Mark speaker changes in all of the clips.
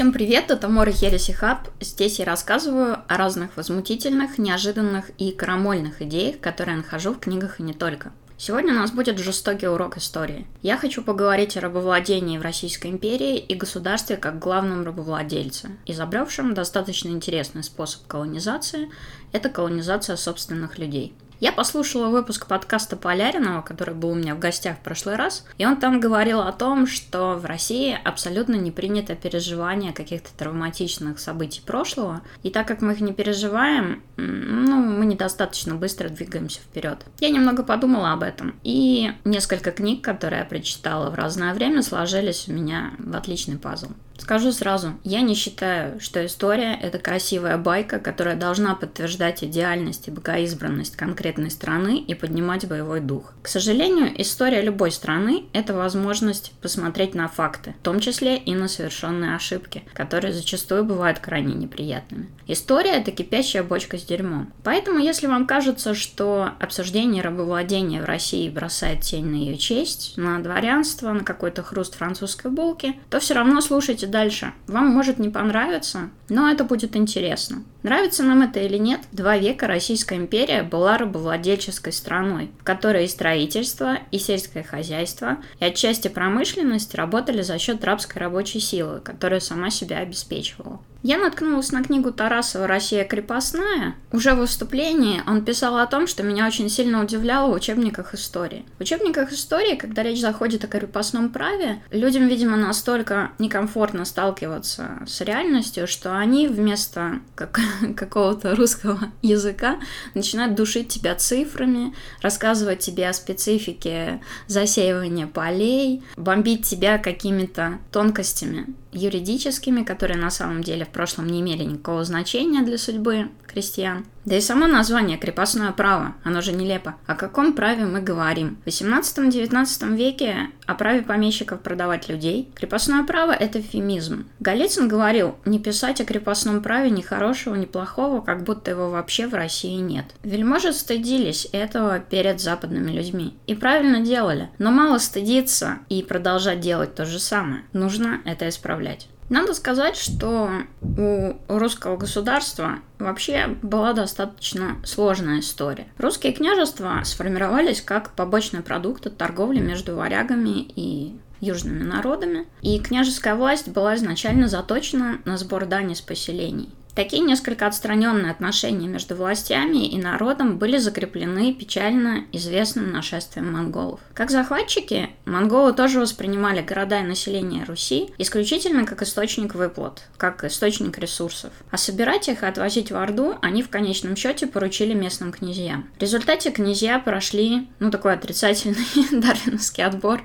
Speaker 1: Всем привет, это Мора Хереси Хаб. Здесь я рассказываю о разных возмутительных, неожиданных и крамольных идеях, которые я нахожу в книгах и не только. Сегодня у нас будет жестокий урок истории. Я хочу поговорить о рабовладении в Российской империи и государстве как главном рабовладельце, изобревшем достаточно интересный способ колонизации – это колонизация собственных людей – я послушала выпуск подкаста Поляринова, который был у меня в гостях в прошлый раз, и он там говорил о том, что в России абсолютно не принято переживание каких-то травматичных событий прошлого, и так как мы их не переживаем, ну, мы недостаточно быстро двигаемся вперед. Я немного подумала об этом, и несколько книг, которые я прочитала в разное время, сложились у меня в отличный пазл. Скажу сразу, я не считаю, что история – это красивая байка, которая должна подтверждать идеальность и богоизбранность конкретной страны и поднимать боевой дух. К сожалению, история любой страны – это возможность посмотреть на факты, в том числе и на совершенные ошибки, которые зачастую бывают крайне неприятными. История – это кипящая бочка с дерьмом. Поэтому, если вам кажется, что обсуждение рабовладения в России бросает тень на ее честь, на дворянство, на какой-то хруст французской булки, то все равно слушайте дальше. Вам может не понравиться, но это будет интересно. Нравится нам это или нет, два века Российская империя была рабовладельческой страной, в которой и строительство, и сельское хозяйство, и отчасти промышленность работали за счет рабской рабочей силы, которая сама себя обеспечивала. Я наткнулась на книгу Тарасова «Россия крепостная». Уже в выступлении он писал о том, что меня очень сильно удивляло в учебниках истории. В учебниках истории, когда речь заходит о крепостном праве, людям, видимо, настолько некомфортно сталкиваться с реальностью, что они вместо как, какого-то русского языка начинают душить тебя цифрами, рассказывать тебе о специфике засеивания полей, бомбить тебя какими-то тонкостями юридическими, которые на самом деле в прошлом не имели никакого значения для судьбы крестьян. Да и само название «крепостное право», оно же нелепо. О каком праве мы говорим? В 18-19 веке о праве помещиков продавать людей. Крепостное право – это эфемизм. Голицын говорил, не писать о крепостном праве ни хорошего, ни плохого, как будто его вообще в России нет. Вельможи стыдились этого перед западными людьми. И правильно делали. Но мало стыдиться и продолжать делать то же самое. Нужно это исправлять. Надо сказать, что у русского государства вообще была достаточно сложная история. Русские княжества сформировались как побочный продукт от торговли между варягами и южными народами, и княжеская власть была изначально заточена на сбор дани с поселений. Такие несколько отстраненные отношения между властями и народом были закреплены печально известным нашествием монголов. Как захватчики, монголы тоже воспринимали города и население Руси исключительно как источник выплат, как источник ресурсов. А собирать их и отвозить в Орду они в конечном счете поручили местным князьям. В результате князья прошли, ну, такой отрицательный дарвиновский отбор.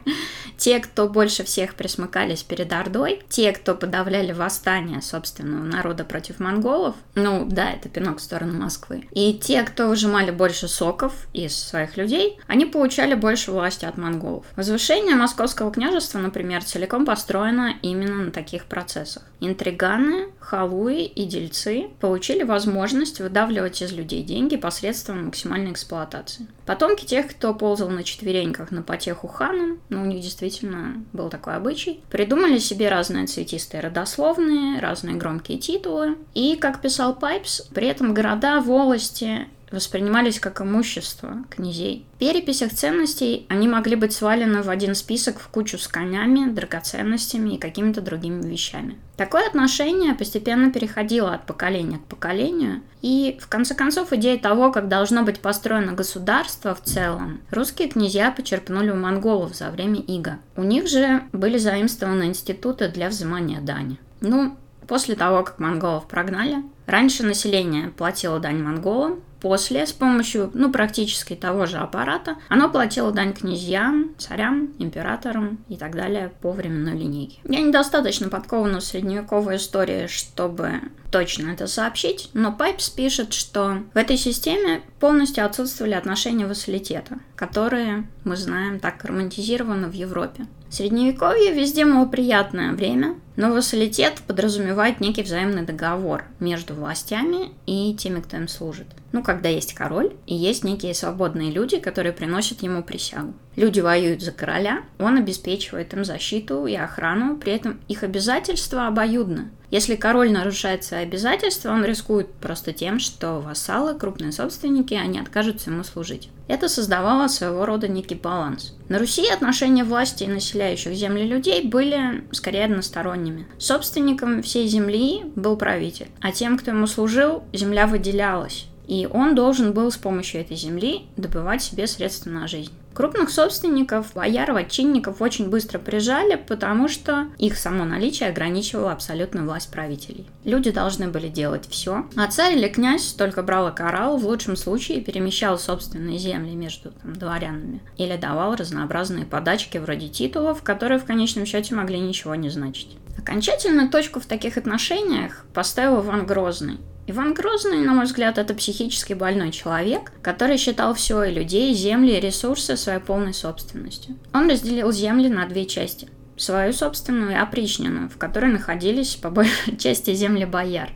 Speaker 1: Те, кто больше всех присмыкались перед Ордой, те, кто подавляли восстание собственного народа против монголов, монголов, ну да, это пинок в сторону Москвы, и те, кто выжимали больше соков из своих людей, они получали больше власти от монголов. Возвышение московского княжества, например, целиком построено именно на таких процессах. Интриганы, халуи и дельцы получили возможность выдавливать из людей деньги посредством максимальной эксплуатации. Потомки тех, кто ползал на четвереньках на потеху ханам, ну, у них действительно был такой обычай, придумали себе разные цветистые родословные, разные громкие титулы, и, как писал Пайпс, при этом города, волости воспринимались как имущество князей. В переписях ценностей они могли быть свалены в один список в кучу с конями, драгоценностями и какими-то другими вещами. Такое отношение постепенно переходило от поколения к поколению, и в конце концов идея того, как должно быть построено государство в целом, русские князья почерпнули у монголов за время ига. У них же были заимствованы институты для взимания дани. Ну, После того, как монголов прогнали, раньше население платило дань монголам, после, с помощью, ну, практически того же аппарата, оно платило дань князьям, царям, императорам и так далее по временной линейке. Я недостаточно подкована в средневековой истории, чтобы точно это сообщить, но Пайпс пишет, что в этой системе полностью отсутствовали отношения вассалитета, которые, мы знаем, так романтизированы в Европе. Средневековье везде, мол, приятное время, Но вассалитет подразумевает некий взаимный договор между властями и теми, кто им служит. Ну, когда есть король, и есть некие свободные люди, которые приносят ему присягу. Люди воюют за короля, он обеспечивает им защиту и охрану, при этом их обязательства обоюдны. Если король нарушает свои обязательства, он рискует просто тем, что вассалы, крупные собственники, они откажутся ему служить. Это создавало своего рода некий баланс. На Руси отношения власти и населяющих земли людей были скорее односторонними. Собственником всей земли был правитель, а тем, кто ему служил, земля выделялась. И он должен был с помощью этой земли добывать себе средства на жизнь. Крупных собственников, бояр, отчинников очень быстро прижали, потому что их само наличие ограничивало абсолютную власть правителей. Люди должны были делать все, а царь или князь только брал и карал, в лучшем случае перемещал собственные земли между там, дворянами или давал разнообразные подачки вроде титулов, которые в конечном счете могли ничего не значить. Окончательную точку в таких отношениях поставил Иван Грозный, Иван Грозный, на мой взгляд, это психически больной человек, который считал все и людей, земли и ресурсы своей полной собственностью. Он разделил земли на две части свою собственную и опричнину, в которой находились по большей части земли бояр.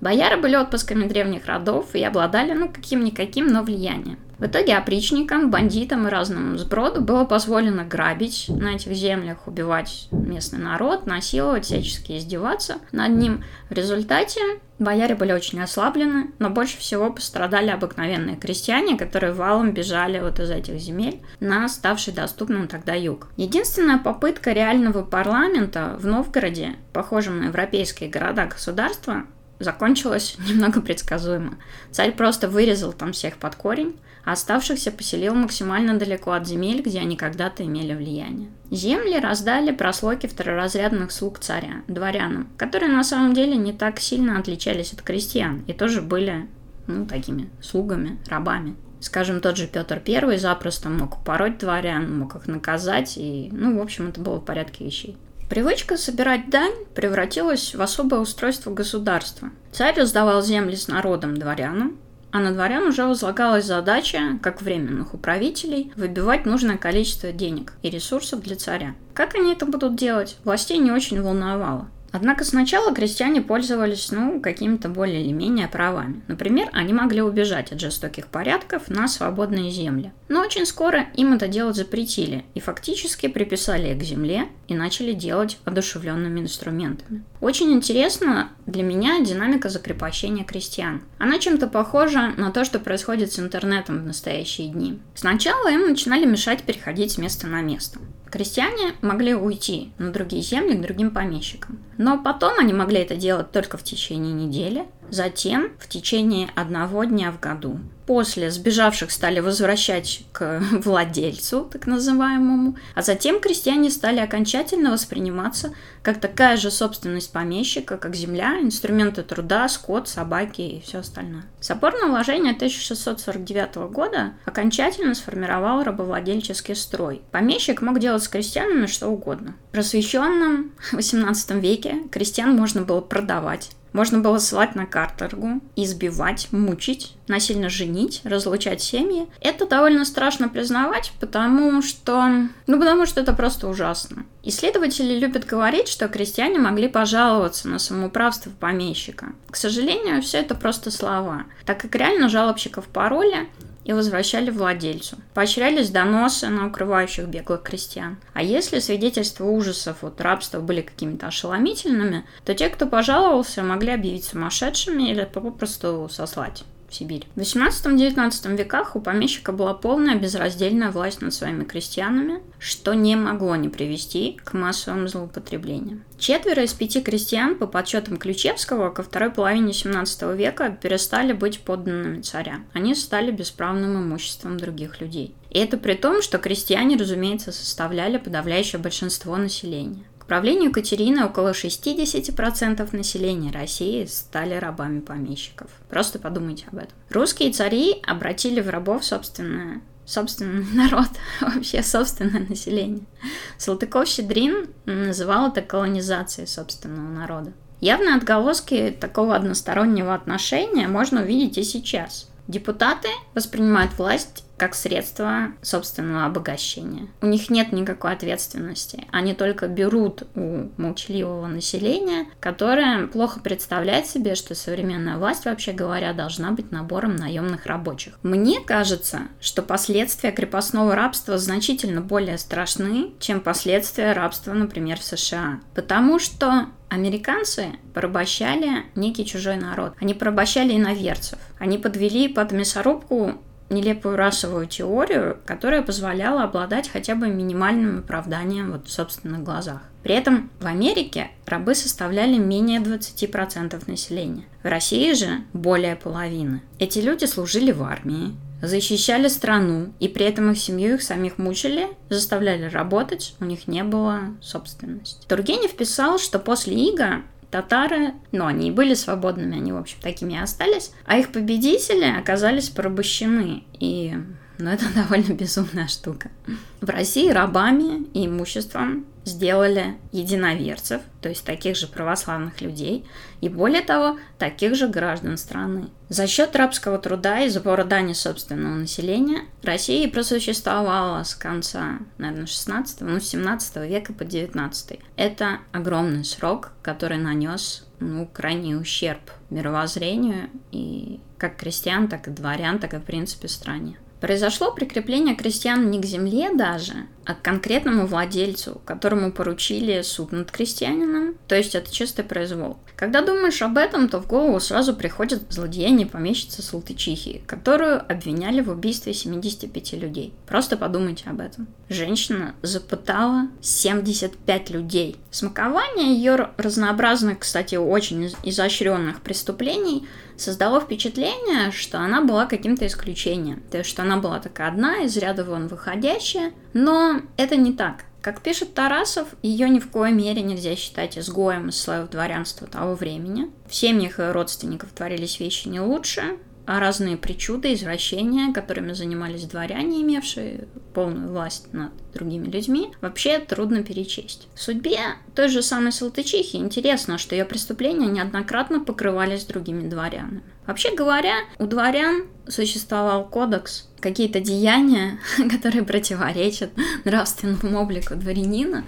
Speaker 1: Бояры были отпусками древних родов и обладали, ну, каким-никаким, но влиянием. В итоге опричникам, бандитам и разному сброду было позволено грабить на этих землях, убивать местный народ, насиловать, всячески издеваться над ним. В результате бояре были очень ослаблены, но больше всего пострадали обыкновенные крестьяне, которые валом бежали вот из этих земель на ставший доступным тогда юг. Единственная попытка реального парламента в Новгороде, похожем на европейские города-государства, закончилась немного предсказуемо. Царь просто вырезал там всех под корень, а оставшихся поселил максимально далеко от земель, где они когда-то имели влияние. Земли раздали прослойки второразрядных слуг царя, дворянам, которые на самом деле не так сильно отличались от крестьян и тоже были, ну, такими слугами, рабами. Скажем, тот же Петр I запросто мог пороть дворян, мог их наказать, и, ну, в общем, это было в порядке вещей. Привычка собирать дань превратилась в особое устройство государства. Царь раздавал земли с народом дворянам, а на дворян уже возлагалась задача, как временных управителей, выбивать нужное количество денег и ресурсов для царя. Как они это будут делать, властей не очень волновало. Однако сначала крестьяне пользовались, ну, какими-то более или менее правами. Например, они могли убежать от жестоких порядков на свободные земли. Но очень скоро им это делать запретили и фактически приписали к земле и начали делать одушевленными инструментами. Очень интересно для меня динамика закрепощения крестьян. Она чем-то похожа на то, что происходит с интернетом в настоящие дни. Сначала им начинали мешать переходить с места на место. Крестьяне могли уйти на другие земли к другим помещикам. Но потом они могли это делать только в течение недели, затем в течение одного дня в году. После сбежавших стали возвращать к владельцу, так называемому, а затем крестьяне стали окончательно восприниматься как такая же собственность помещика, как земля, инструменты труда, скот, собаки и все остальное. Соборное уложение 1649 года окончательно сформировал рабовладельческий строй. Помещик мог делать с крестьянами что угодно. В просвещенном 18 веке крестьян можно было продавать, можно было ссылать на каторгу, избивать, мучить, насильно женить, разлучать семьи. Это довольно страшно признавать, потому что... Ну, потому что это просто ужасно. Исследователи любят говорить, что крестьяне могли пожаловаться на самоуправство помещика. К сожалению, все это просто слова, так как реально жалобщиков пароля и возвращали владельцу. Поощрялись доносы на укрывающих беглых крестьян. А если свидетельства ужасов от рабства были какими-то ошеломительными, то те, кто пожаловался, могли объявить сумасшедшими или попросту сослать Сибирь. В 18-19 веках у помещика была полная безраздельная власть над своими крестьянами, что не могло не привести к массовым злоупотреблениям. Четверо из пяти крестьян, по подсчетам Ключевского, ко второй половине 17 века перестали быть подданными царя. Они стали бесправным имуществом других людей. И это при том, что крестьяне, разумеется, составляли подавляющее большинство населения правлению Катерины около 60% населения России стали рабами помещиков. Просто подумайте об этом. Русские цари обратили в рабов собственное собственный народ, вообще собственное население. Салтыков-Щедрин называл это колонизацией собственного народа. Явные отголоски такого одностороннего отношения можно увидеть и сейчас. Депутаты воспринимают власть как средство собственного обогащения. У них нет никакой ответственности. Они только берут у молчаливого населения, которое плохо представляет себе, что современная власть, вообще говоря, должна быть набором наемных рабочих. Мне кажется, что последствия крепостного рабства значительно более страшны, чем последствия рабства, например, в США. Потому что Американцы порабощали некий чужой народ. Они порабощали иноверцев. Они подвели под мясорубку нелепую расовую теорию, которая позволяла обладать хотя бы минимальным оправданием вот в собственных глазах. При этом в Америке рабы составляли менее 20% населения. В России же более половины. Эти люди служили в армии, защищали страну, и при этом их семью их самих мучили, заставляли работать, у них не было собственности. Тургенев писал, что после Ига татары, ну, они и были свободными, они, в общем, такими и остались, а их победители оказались порабощены, и ну, это довольно безумная штука. В России рабами и имуществом сделали единоверцев, то есть таких же православных людей, и более того, таких же граждан страны. За счет рабского труда и сбора дани собственного населения Россия просуществовала с конца, наверное, 16 ну, 17 века по 19 Это огромный срок, который нанес ну, крайний ущерб мировоззрению и как крестьян, так и дворян, так и, в принципе, стране. Произошло прикрепление крестьян не к земле даже, а к конкретному владельцу, которому поручили суд над крестьянином, то есть это чистый произвол. Когда думаешь об этом, то в голову сразу приходит злодеяние помещицы Салтычихи, которую обвиняли в убийстве 75 людей. Просто подумайте об этом. Женщина запытала 75 людей. Смакование ее разнообразных, кстати, очень изощренных преступлений создало впечатление, что она была каким-то исключением. То есть, что она была такая одна, из ряда вон выходящая, но это не так. Как пишет Тарасов, ее ни в коей мере нельзя считать изгоем из слоев дворянства того времени. В семьях ее родственников творились вещи не лучше, а разные причуды, извращения, которыми занимались дворяне, имевшие полную власть над другими людьми, вообще трудно перечесть. В судьбе той же самой Салтычихи интересно, что ее преступления неоднократно покрывались другими дворянами. Вообще говоря, у дворян существовал кодекс, какие-то деяния, которые противоречат нравственному облику дворянина,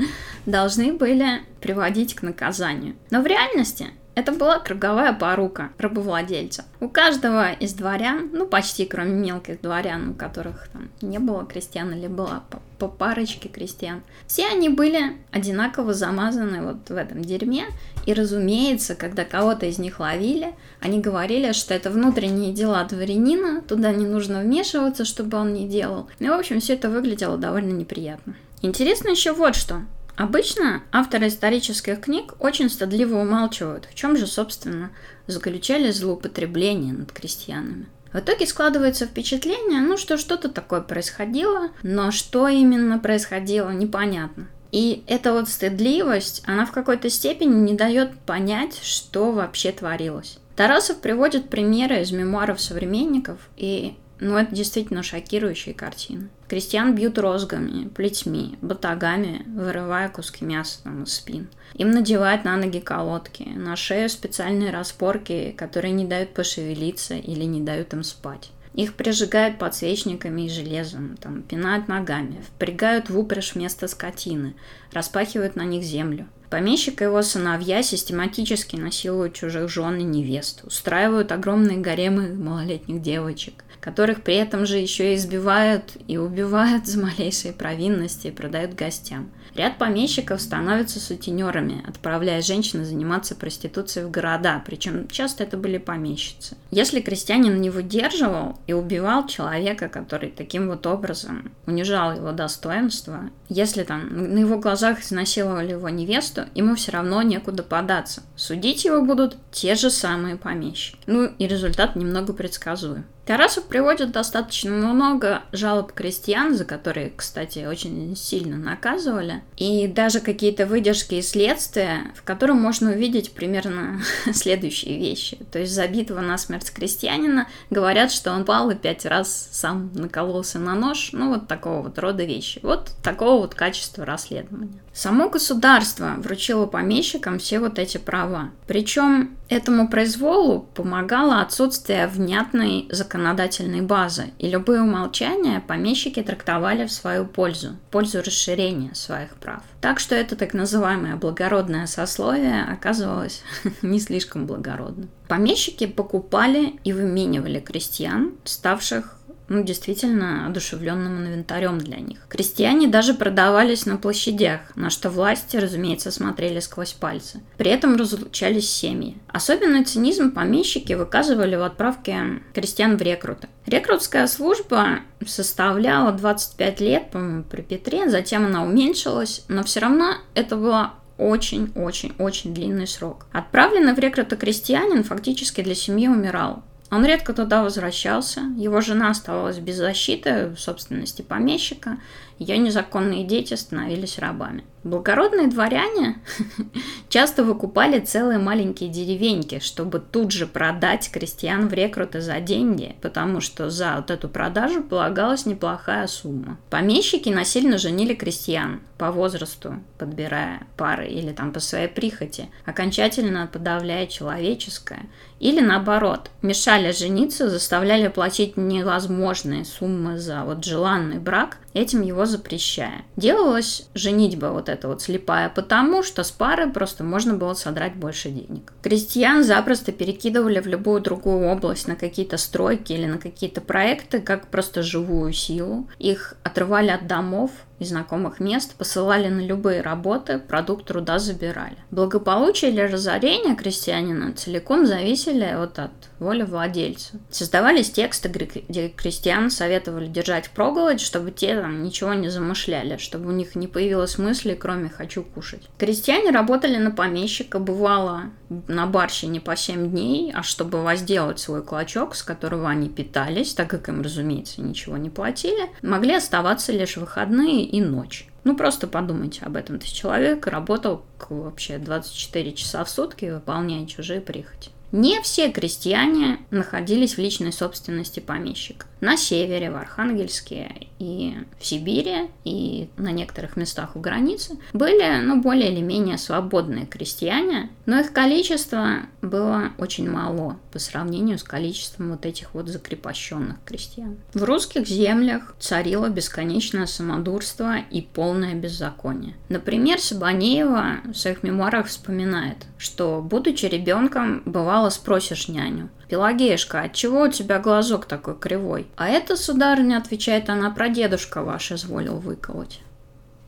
Speaker 1: должны были приводить к наказанию. Но в реальности это была круговая порука рабовладельца. У каждого из дворян, ну почти кроме мелких дворян, у которых там не было крестьян или была по, по парочке крестьян, все они были одинаково замазаны вот в этом дерьме. И разумеется, когда кого-то из них ловили, они говорили, что это внутренние дела дворянина, туда не нужно вмешиваться, чтобы он не делал. Ну, в общем, все это выглядело довольно неприятно. Интересно еще вот что. Обычно авторы исторических книг очень стыдливо умалчивают, в чем же, собственно, заключались злоупотребления над крестьянами. В итоге складывается впечатление, ну, что что-то такое происходило, но что именно происходило, непонятно. И эта вот стыдливость, она в какой-то степени не дает понять, что вообще творилось. Тарасов приводит примеры из мемуаров современников, и ну, это действительно шокирующие картины. Крестьян бьют розгами, плетьми, батагами, вырывая куски мяса там, из спин. Им надевают на ноги колодки, на шею специальные распорки, которые не дают пошевелиться или не дают им спать. Их прижигают подсвечниками и железом, там, пинают ногами, впрягают в упряжь вместо скотины, распахивают на них землю. Помещик и его сыновья систематически насилуют чужих жен и невест, устраивают огромные гаремы малолетних девочек, которых при этом же еще и избивают и убивают за малейшие провинности и продают гостям. Ряд помещиков становятся сутенерами, отправляя женщин заниматься проституцией в города, причем часто это были помещицы. Если крестьянин не выдерживал и убивал человека, который таким вот образом унижал его достоинство, если там на его глазах изнасиловали его невесту, ему все равно некуда податься. Судить его будут те же самые помещики. Ну и результат немного предсказуем. Тарасов приводит достаточно много жалоб крестьян, за которые, кстати, очень сильно наказывали, и даже какие-то выдержки из следствия, в котором можно увидеть примерно следующие вещи. То есть забитого насмерть крестьянина говорят, что он пал и пять раз сам накололся на нож, ну вот такого вот рода вещи. Вот такого вот качества расследования. Само государство вручило помещикам все вот эти права. Причем Этому произволу помогало отсутствие внятной законодательной базы, и любые умолчания помещики трактовали в свою пользу, в пользу расширения своих прав. Так что это так называемое благородное сословие оказывалось не слишком благородным. Помещики покупали и выменивали крестьян, ставших ну, действительно одушевленным инвентарем для них. Крестьяне даже продавались на площадях, на что власти, разумеется, смотрели сквозь пальцы. При этом разлучались семьи. Особенный цинизм помещики выказывали в отправке крестьян в рекруты. Рекрутская служба составляла 25 лет, по-моему, при Петре, затем она уменьшилась, но все равно это была очень-очень-очень длинный срок. Отправленный в рекруты крестьянин фактически для семьи умирал. Он редко туда возвращался, его жена оставалась без защиты в собственности помещика, ее незаконные дети становились рабами. Благородные дворяне часто выкупали целые маленькие деревеньки, чтобы тут же продать крестьян в рекруты за деньги, потому что за вот эту продажу полагалась неплохая сумма. Помещики насильно женили крестьян по возрасту, подбирая пары или там по своей прихоти, окончательно подавляя человеческое, или наоборот, мешали жениться, заставляли платить невозможные суммы за вот желанный брак, этим его запрещая. Делалась женитьба вот эта вот слепая потому, что с пары просто можно было содрать больше денег. Крестьян запросто перекидывали в любую другую область на какие-то стройки или на какие-то проекты, как просто живую силу. Их отрывали от домов, и знакомых мест, посылали на любые работы, продукт труда забирали. Благополучие или разорение крестьянина целиком зависели вот от воли владельца. Создавались тексты, где крестьян советовали держать проголодь, чтобы те там ничего не замышляли, чтобы у них не появилось мысли, кроме «хочу кушать». Крестьяне работали на помещика, бывало на барщине по 7 дней, а чтобы возделать свой клочок, с которого они питались, так как им, разумеется, ничего не платили, могли оставаться лишь выходные и ночь. Ну, просто подумайте об этом. То есть человек работал вообще 24 часа в сутки, выполняя чужие прихоти. Не все крестьяне находились в личной собственности помещика. На севере, в Архангельске и в Сибири, и на некоторых местах у границы были ну, более или менее свободные крестьяне, но их количество было очень мало по сравнению с количеством вот этих вот закрепощенных крестьян. В русских землях царило бесконечное самодурство и полное беззаконие. Например, Сабанеева в своих мемуарах вспоминает, что, будучи ребенком, бывал бывало спросишь няню. «Пелагеюшка, отчего у тебя глазок такой кривой?» А это, сударыня, отвечает она, про дедушка ваш изволил выколоть.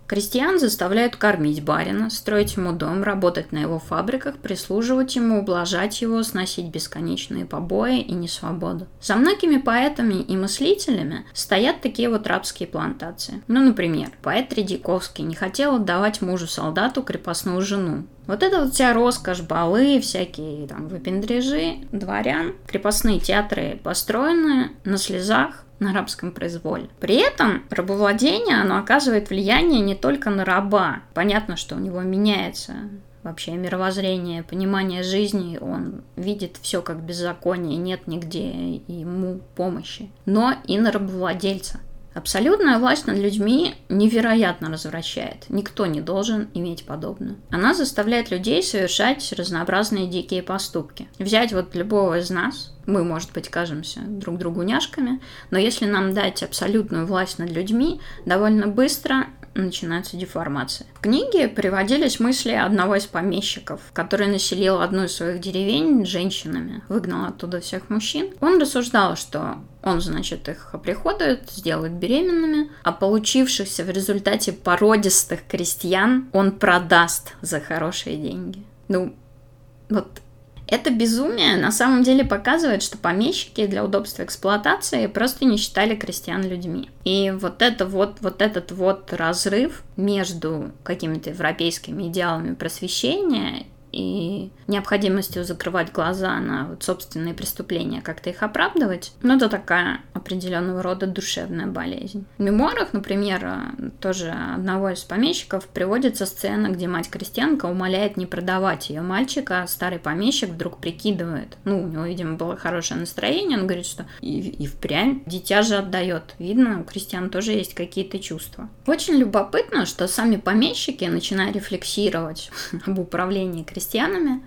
Speaker 1: Крестьян заставляют кормить барина, строить ему дом, работать на его фабриках, прислуживать ему, ублажать его, сносить бесконечные побои и несвободу. За многими поэтами и мыслителями стоят такие вот рабские плантации. Ну, например, поэт Тредяковский не хотел отдавать мужу-солдату крепостную жену, вот это вот вся роскошь, балы, всякие там выпендрежи дворян, крепостные театры построены на слезах, на рабском произволе. При этом рабовладение, оно оказывает влияние не только на раба. Понятно, что у него меняется вообще мировоззрение, понимание жизни, он видит все как беззаконие, нет нигде ему помощи, но и на рабовладельца. Абсолютная власть над людьми невероятно развращает. Никто не должен иметь подобную. Она заставляет людей совершать разнообразные дикие поступки. Взять вот любого из нас, мы, может быть, кажемся друг другу няшками, но если нам дать абсолютную власть над людьми, довольно быстро начинается деформация. В книге приводились мысли одного из помещиков, который населил одну из своих деревень женщинами, выгнал оттуда всех мужчин. Он рассуждал, что он, значит, их оприходует, сделает беременными, а получившихся в результате породистых крестьян он продаст за хорошие деньги. Ну, вот это безумие на самом деле показывает, что помещики для удобства эксплуатации просто не считали крестьян людьми. И вот, это вот, вот этот вот разрыв между какими-то европейскими идеалами просвещения и необходимостью закрывать глаза на вот собственные преступления, как-то их оправдывать, ну, это такая определенного рода душевная болезнь. В мемуарах, например, тоже одного из помещиков приводится сцена, где мать-крестьянка умоляет не продавать ее мальчика, а старый помещик вдруг прикидывает. Ну, у него, видимо, было хорошее настроение, он говорит, что и, и впрямь дитя же отдает. Видно, у крестьян тоже есть какие-то чувства. Очень любопытно, что сами помещики, начиная рефлексировать об управлении крестьянами,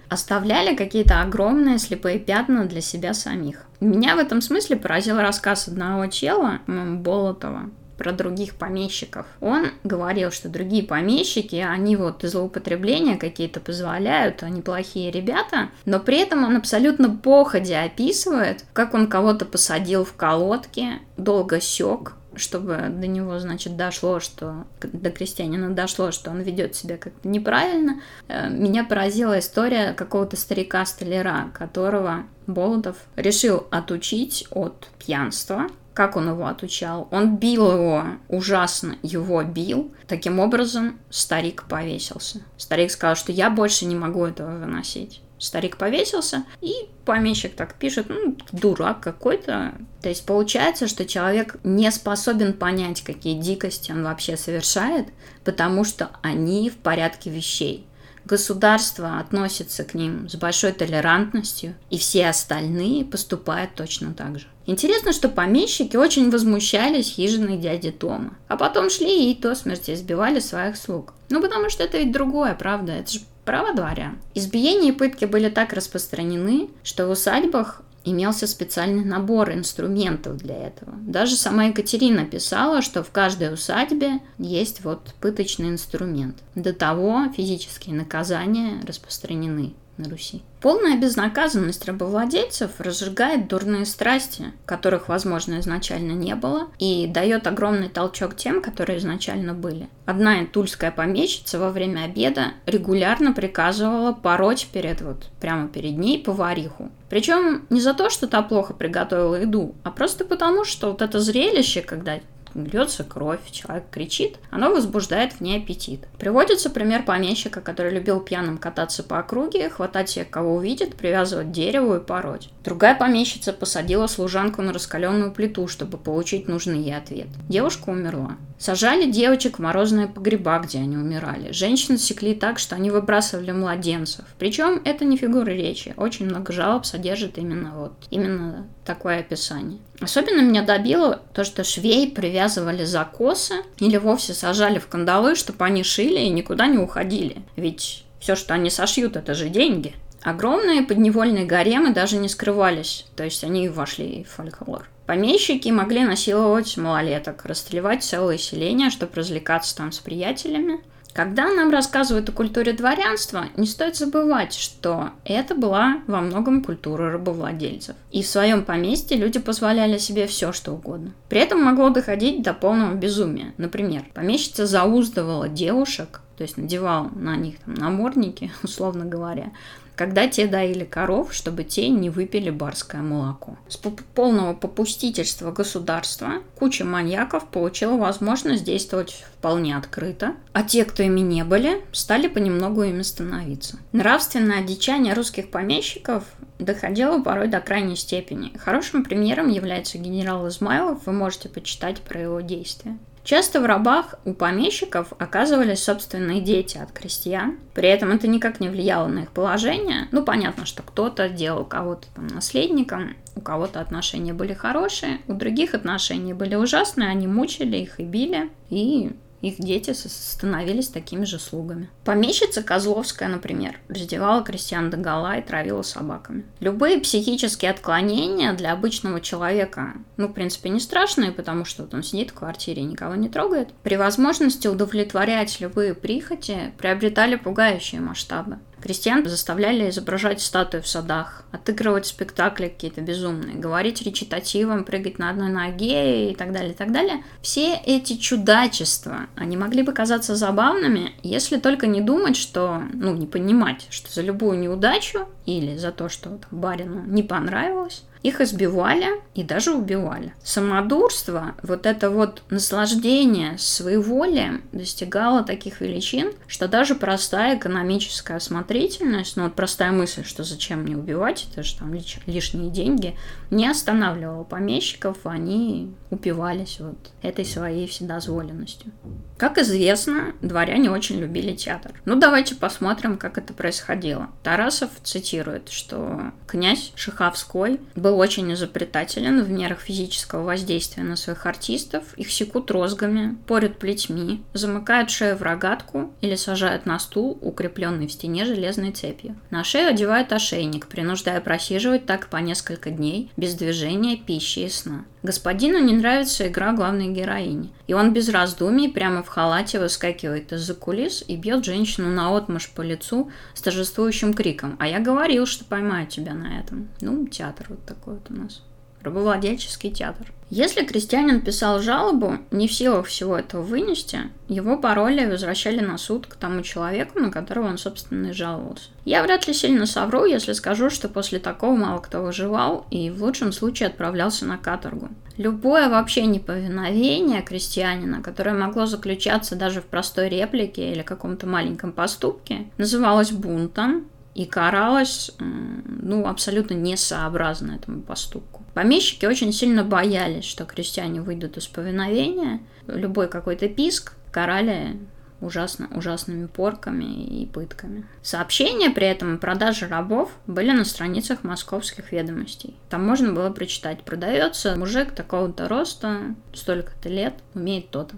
Speaker 1: оставляли какие-то огромные слепые пятна для себя самих. Меня в этом смысле поразил рассказ одного чела, Болотова, про других помещиков. Он говорил, что другие помещики, они вот злоупотребления какие-то позволяют, они плохие ребята, но при этом он абсолютно походя описывает, как он кого-то посадил в колодки, долго сек, чтобы до него, значит, дошло, что до крестьянина дошло, что он ведет себя как-то неправильно, э, меня поразила история какого-то старика-столяра, которого Болотов решил отучить от пьянства, как он его отучал? Он бил его, ужасно его бил. Таким образом, старик повесился. Старик сказал, что я больше не могу этого выносить. Старик повесился, и помещик так пишет, ну, дурак какой-то. То есть получается, что человек не способен понять, какие дикости он вообще совершает, потому что они в порядке вещей. Государство относится к ним с большой толерантностью, и все остальные поступают точно так же. Интересно, что помещики очень возмущались хижиной дяди Тома, а потом шли и до смерти избивали своих слуг. Ну, потому что это ведь другое, правда? Это же право дворян. Избиения и пытки были так распространены, что в усадьбах имелся специальный набор инструментов для этого. Даже сама Екатерина писала, что в каждой усадьбе есть вот пыточный инструмент. До того физические наказания распространены на Руси. Полная безнаказанность рабовладельцев разжигает дурные страсти, которых, возможно, изначально не было, и дает огромный толчок тем, которые изначально были. Одна тульская помещица во время обеда регулярно приказывала пороть перед вот прямо перед ней повариху. Причем не за то, что та плохо приготовила еду, а просто потому, что вот это зрелище, когда льется кровь, человек кричит, оно возбуждает в ней аппетит. Приводится пример помещика, который любил пьяным кататься по округе, хватать себе кого увидит, привязывать к дереву и пороть. Другая помещица посадила служанку на раскаленную плиту, чтобы получить нужный ей ответ. Девушка умерла. Сажали девочек в морозные погреба, где они умирали. Женщин секли так, что они выбрасывали младенцев. Причем это не фигура речи. Очень много жалоб содержит именно вот именно такое описание. Особенно меня добило то, что швей привязывали за косы или вовсе сажали в кандалы, чтобы они шили и никуда не уходили. Ведь все, что они сошьют, это же деньги. Огромные подневольные гаремы даже не скрывались, то есть они вошли в фольклор. Помещики могли насиловать малолеток, расстреливать целое селение, чтобы развлекаться там с приятелями – когда нам рассказывают о культуре дворянства, не стоит забывать, что это была во многом культура рабовладельцев. И в своем поместье люди позволяли себе все, что угодно. При этом могло доходить до полного безумия. Например, помещица зауздывала девушек, то есть надевала на них там, намордники, условно говоря, когда те доили коров, чтобы те не выпили барское молоко. С полного попустительства государства куча маньяков получила возможность действовать вполне открыто, а те, кто ими не были, стали понемногу ими становиться. Нравственное одичание русских помещиков доходило порой до крайней степени. Хорошим примером является генерал Измайлов, вы можете почитать про его действия. Часто в рабах у помещиков оказывались собственные дети от крестьян. При этом это никак не влияло на их положение. Ну, понятно, что кто-то делал кого-то там наследником, у кого-то отношения были хорошие, у других отношения были ужасные, они мучили их и били. И их дети становились такими же слугами. Помещица Козловская, например, раздевала крестьян до гола и травила собаками. Любые психические отклонения для обычного человека, ну, в принципе, не страшные, потому что вот он сидит в квартире и никого не трогает, при возможности удовлетворять любые прихоти приобретали пугающие масштабы. Крестьян заставляли изображать статуи в садах, отыгрывать спектакли какие-то безумные, говорить речитативом, прыгать на одной ноге и так далее, и так далее. Все эти чудачества, они могли бы казаться забавными, если только не думать, что, ну, не понимать, что за любую неудачу или за то, что там, барину не понравилось, Их избивали и даже убивали. Самодурство, вот это вот наслаждение своеволием достигало таких величин, что даже простая экономическая осмотрительность, ну вот простая мысль, что зачем мне убивать, это же там лиш- лишние деньги, не останавливала помещиков, они упивались вот этой своей вседозволенностью. Как известно, дворяне очень любили театр. Ну, давайте посмотрим, как это происходило. Тарасов цитирует, что князь Шиховской был очень изобретателен в мерах физического воздействия на своих артистов. Их секут розгами, порят плетьми, замыкают шею в рогатку или сажают на стул, укрепленный в стене железной цепью. На шею одевают ошейник, принуждая просиживать так по несколько дней, без движения, пищи и сна. Господину не нравится игра главной героини, и он без раздумий прямо в халате выскакивает из-за кулис и бьет женщину на отмашь по лицу с торжествующим криком «А я говорил, что поймаю тебя на этом». Ну, театр вот такой вот у нас. Рабовладельческий театр. Если крестьянин писал жалобу, не в силах всего этого вынести, его пароли возвращали на суд к тому человеку, на которого он, собственно, и жаловался. Я вряд ли сильно совру, если скажу, что после такого мало кто выживал и в лучшем случае отправлялся на каторгу. Любое вообще неповиновение крестьянина, которое могло заключаться даже в простой реплике или каком-то маленьком поступке, называлось бунтом, и каралась, ну, абсолютно несообразно этому поступку. Помещики очень сильно боялись, что крестьяне выйдут из повиновения. Любой какой-то писк карали ужасно, ужасными порками и пытками. Сообщения при этом о продаже рабов были на страницах московских ведомостей. Там можно было прочитать, продается мужик такого-то роста, столько-то лет, умеет то-то.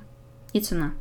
Speaker 1: И цена.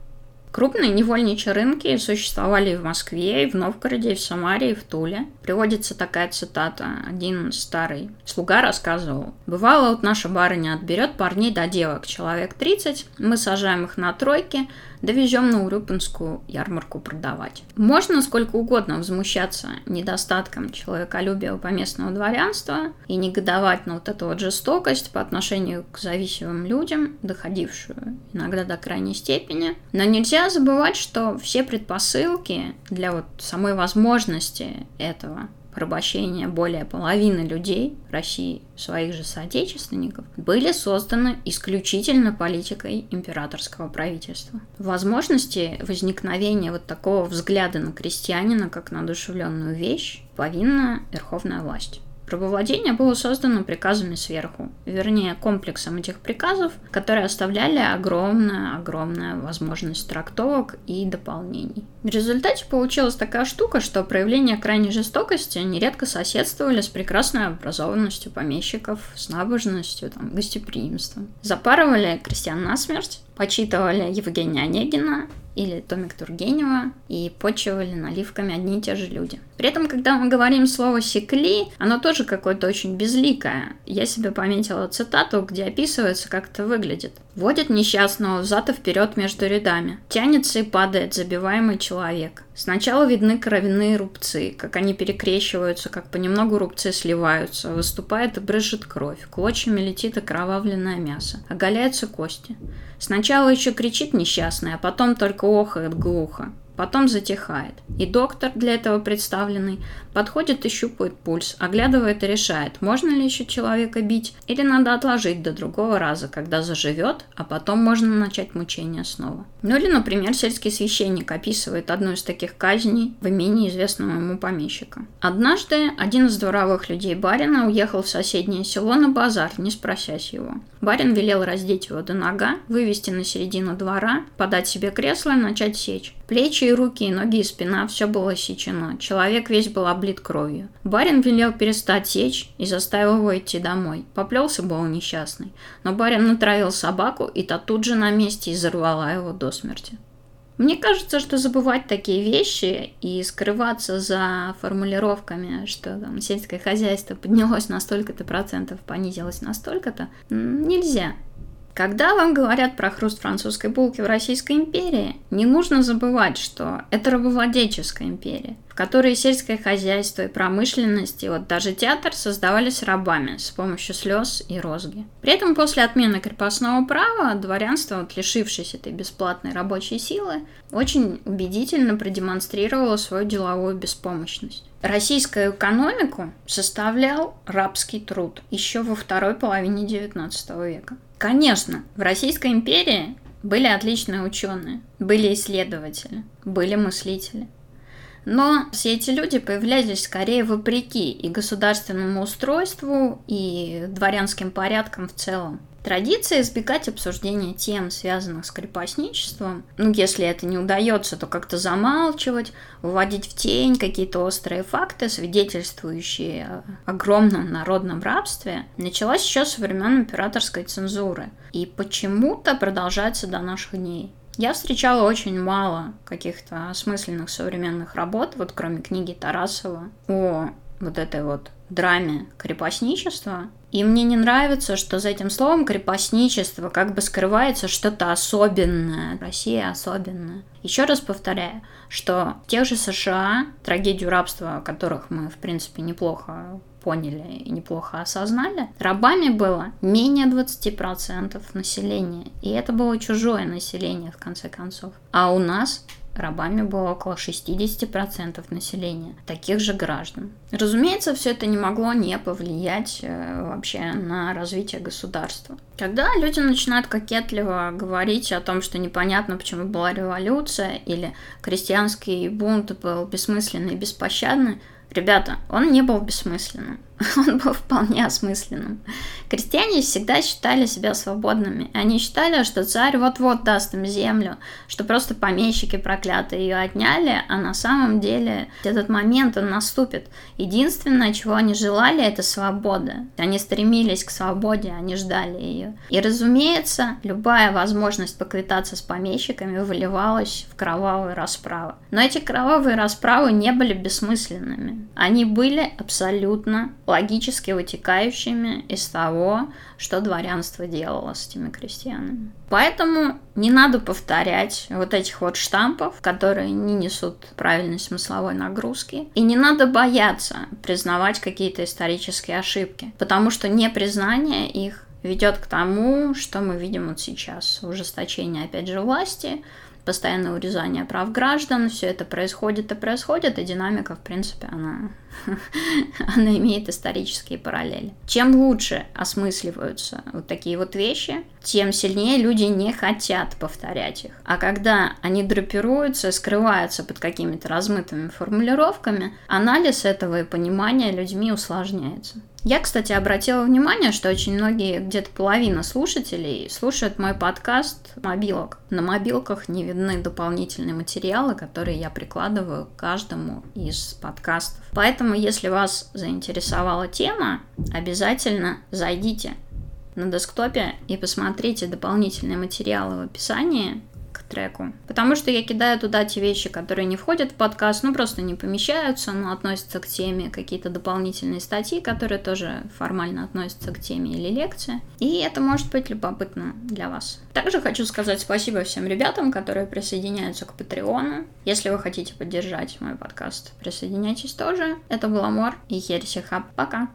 Speaker 1: Крупные невольничьи рынки существовали и в Москве, и в Новгороде, и в Самаре, и в Туле. Приводится такая цитата. Один старый слуга рассказывал. «Бывало, вот наша барыня отберет парней до девок, человек 30, мы сажаем их на тройки, довезем на Урюпинскую ярмарку продавать. Можно сколько угодно возмущаться недостатком человеколюбия у поместного дворянства и негодовать на вот эту вот жестокость по отношению к зависимым людям, доходившую иногда до крайней степени. Но нельзя забывать, что все предпосылки для вот самой возможности этого порабощения более половины людей России, своих же соотечественников, были созданы исключительно политикой императорского правительства. Возможности возникновения вот такого взгляда на крестьянина как на одушевленную вещь повинна верховная власть. Рабовладение было создано приказами сверху, вернее комплексом этих приказов, которые оставляли огромная-огромная возможность трактовок и дополнений. В результате получилась такая штука, что проявления крайней жестокости нередко соседствовали с прекрасной образованностью помещиков, с набожностью, там, гостеприимством. Запарывали крестьян на смерть, почитывали Евгения Онегина или Томик Тургенева и почивали наливками одни и те же люди. При этом, когда мы говорим слово «секли», оно тоже какое-то очень безликое. Я себе пометила цитату, где описывается, как это выглядит. Водит несчастного взад и вперед между рядами. Тянется и падает забиваемый человек. Сначала видны кровяные рубцы, как они перекрещиваются, как понемногу рубцы сливаются, выступает и брызжет кровь, клочьями летит окровавленное мясо, оголяются кости. Сначала еще кричит несчастный, а потом только охает глухо потом затихает. И доктор, для этого представленный, подходит и щупает пульс, оглядывает и решает, можно ли еще человека бить, или надо отложить до другого раза, когда заживет, а потом можно начать мучение снова. Ну или, например, сельский священник описывает одну из таких казней в имении известного ему помещика. Однажды один из дворовых людей барина уехал в соседнее село на базар, не спросясь его. Барин велел раздеть его до нога, вывести на середину двора, подать себе кресло и начать сечь. Плечи и руки, и ноги, и спина, все было сечено. Человек весь был облит кровью. Барин велел перестать сечь и заставил его идти домой. Поплелся был несчастный. Но барин натравил собаку, и та тут же на месте изорвала его до смерти. Мне кажется, что забывать такие вещи и скрываться за формулировками, что там сельское хозяйство поднялось на столько-то процентов, понизилось на столько-то, нельзя. Когда вам говорят про хруст французской булки в Российской империи, не нужно забывать, что это рабовладельческая империя, в которой сельское хозяйство и промышленность, и вот даже театр создавались рабами с помощью слез и розги. При этом после отмены крепостного права дворянство, вот, лишившись этой бесплатной рабочей силы, очень убедительно продемонстрировало свою деловую беспомощность. Российскую экономику составлял рабский труд еще во второй половине XIX века. Конечно, в Российской империи были отличные ученые, были исследователи, были мыслители. Но все эти люди появлялись скорее вопреки и государственному устройству, и дворянским порядкам в целом. Традиция избегать обсуждения тем, связанных с крепостничеством. Ну, если это не удается, то как-то замалчивать, выводить в тень какие-то острые факты, свидетельствующие о огромном народном рабстве, началась еще со времен императорской цензуры. И почему-то продолжается до наших дней. Я встречала очень мало каких-то осмысленных современных работ, вот кроме книги Тарасова, о вот этой вот драме крепостничества. И мне не нравится, что за этим словом крепостничество как бы скрывается что-то особенное. Россия особенная. Еще раз повторяю, что тех же США трагедию рабства, которых мы, в принципе, неплохо поняли и неплохо осознали, рабами было менее 20% населения. И это было чужое население, в конце концов. А у нас рабами было около 60% населения, таких же граждан. Разумеется, все это не могло не повлиять э, вообще на развитие государства. Когда люди начинают кокетливо говорить о том, что непонятно, почему была революция, или крестьянский бунт был бессмысленный и беспощадный, ребята, он не был бессмысленным. он был вполне осмысленным. Крестьяне всегда считали себя свободными. Они считали, что царь вот-вот даст им землю, что просто помещики проклятые ее отняли, а на самом деле этот момент он наступит. Единственное, чего они желали, это свобода. Они стремились к свободе, они ждали ее. И, разумеется, любая возможность поквитаться с помещиками выливалась в кровавые расправы. Но эти кровавые расправы не были бессмысленными. Они были абсолютно логически вытекающими из того, что дворянство делало с этими крестьянами. Поэтому не надо повторять вот этих вот штампов, которые не несут правильной смысловой нагрузки. И не надо бояться признавать какие-то исторические ошибки, потому что непризнание их ведет к тому, что мы видим вот сейчас. Ужесточение, опять же, власти, постоянное урезание прав граждан, все это происходит и происходит, и динамика, в принципе, она, она имеет исторические параллели. Чем лучше осмысливаются вот такие вот вещи, тем сильнее люди не хотят повторять их. А когда они драпируются, скрываются под какими-то размытыми формулировками, анализ этого и понимание людьми усложняется. Я, кстати, обратила внимание, что очень многие, где-то половина слушателей, слушают мой подкаст мобилок. На мобилках не видны дополнительные материалы, которые я прикладываю к каждому из подкастов. Поэтому, если вас заинтересовала тема, обязательно зайдите на десктопе и посмотрите дополнительные материалы в описании треку. Потому что я кидаю туда те вещи, которые не входят в подкаст, ну просто не помещаются, но относятся к теме, какие-то дополнительные статьи, которые тоже формально относятся к теме или лекции. И это может быть любопытно для вас. Также хочу сказать спасибо всем ребятам, которые присоединяются к Патреону. Если вы хотите поддержать мой подкаст, присоединяйтесь тоже. Это был Амор и Херси Хаб. Пока!